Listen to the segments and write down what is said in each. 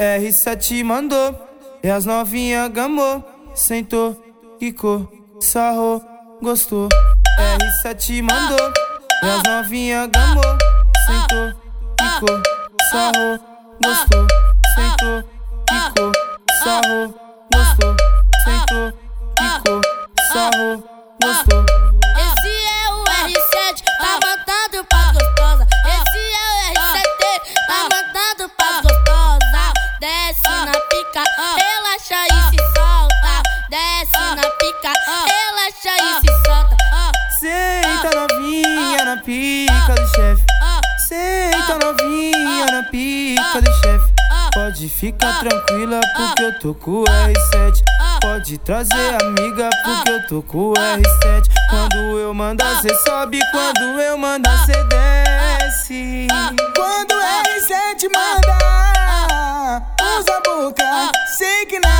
R7 mandou, e as novinha gamou, sentou, quicou, sarrou, gostou. R7 mandou, e as novinha gamou, sentou, quicou, sarrou, gostou, sentou, quicou, sarrou, gostou, sentou, quicou, sarrou, gostou. Pica do chefe. Senta novinha na pica do chefe. Pode ficar tranquila porque eu tô com o R7. Pode trazer amiga porque eu tô com o R7. Quando eu mandar, cê sobe. Quando eu mandar, cê desce. Quando o R7 manda, usa a boca. Sei que não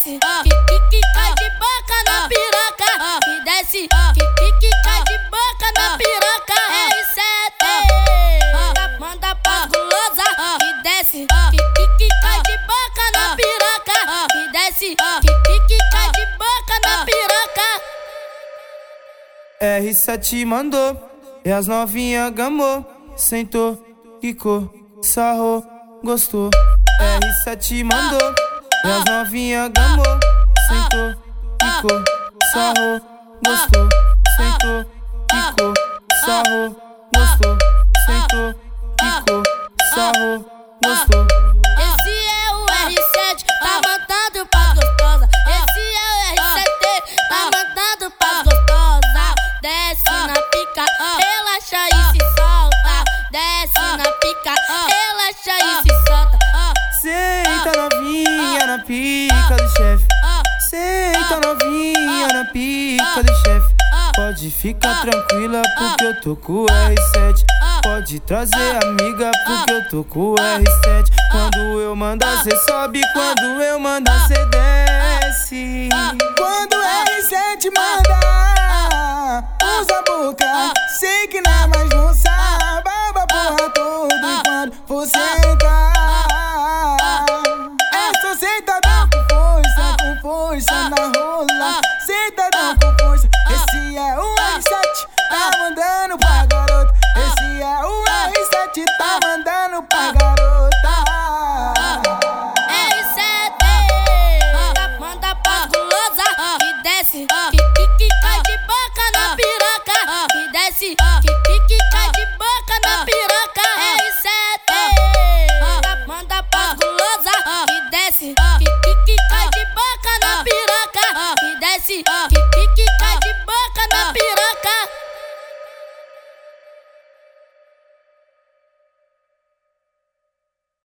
desce, que, que, que cai de boca na piroca. Que desce, que, que, cai de boca na piroca. R7, manda pra gulosa. Que desce, que, que, cai de boca na piroca. Que desce, que, que, que cai de boca na piroca. R7 mandou, e as novinha gamou, sentou, quicou, sarrou, gostou. R7 mandou, e as novinha gamou, sentou, quicou, sarrou, gostou. Sentou, quicou, sarrou, gostou. Sentou, quicou, sarrou, gostou. Esse é o R7, tá mandando pra gostosa. Esse é o R7, tá mandando pra gostosa. Desce na pica, pica do chefe. Senta novinha na pica do chefe. Pode ficar tranquila porque eu tô com o R7. Pode trazer amiga porque eu tô com o R7. Quando eu mandar, cê sobe. Quando eu mandar, cê desce. Força na rola. Sentadão com força. Esse é o R7, tá mandando pra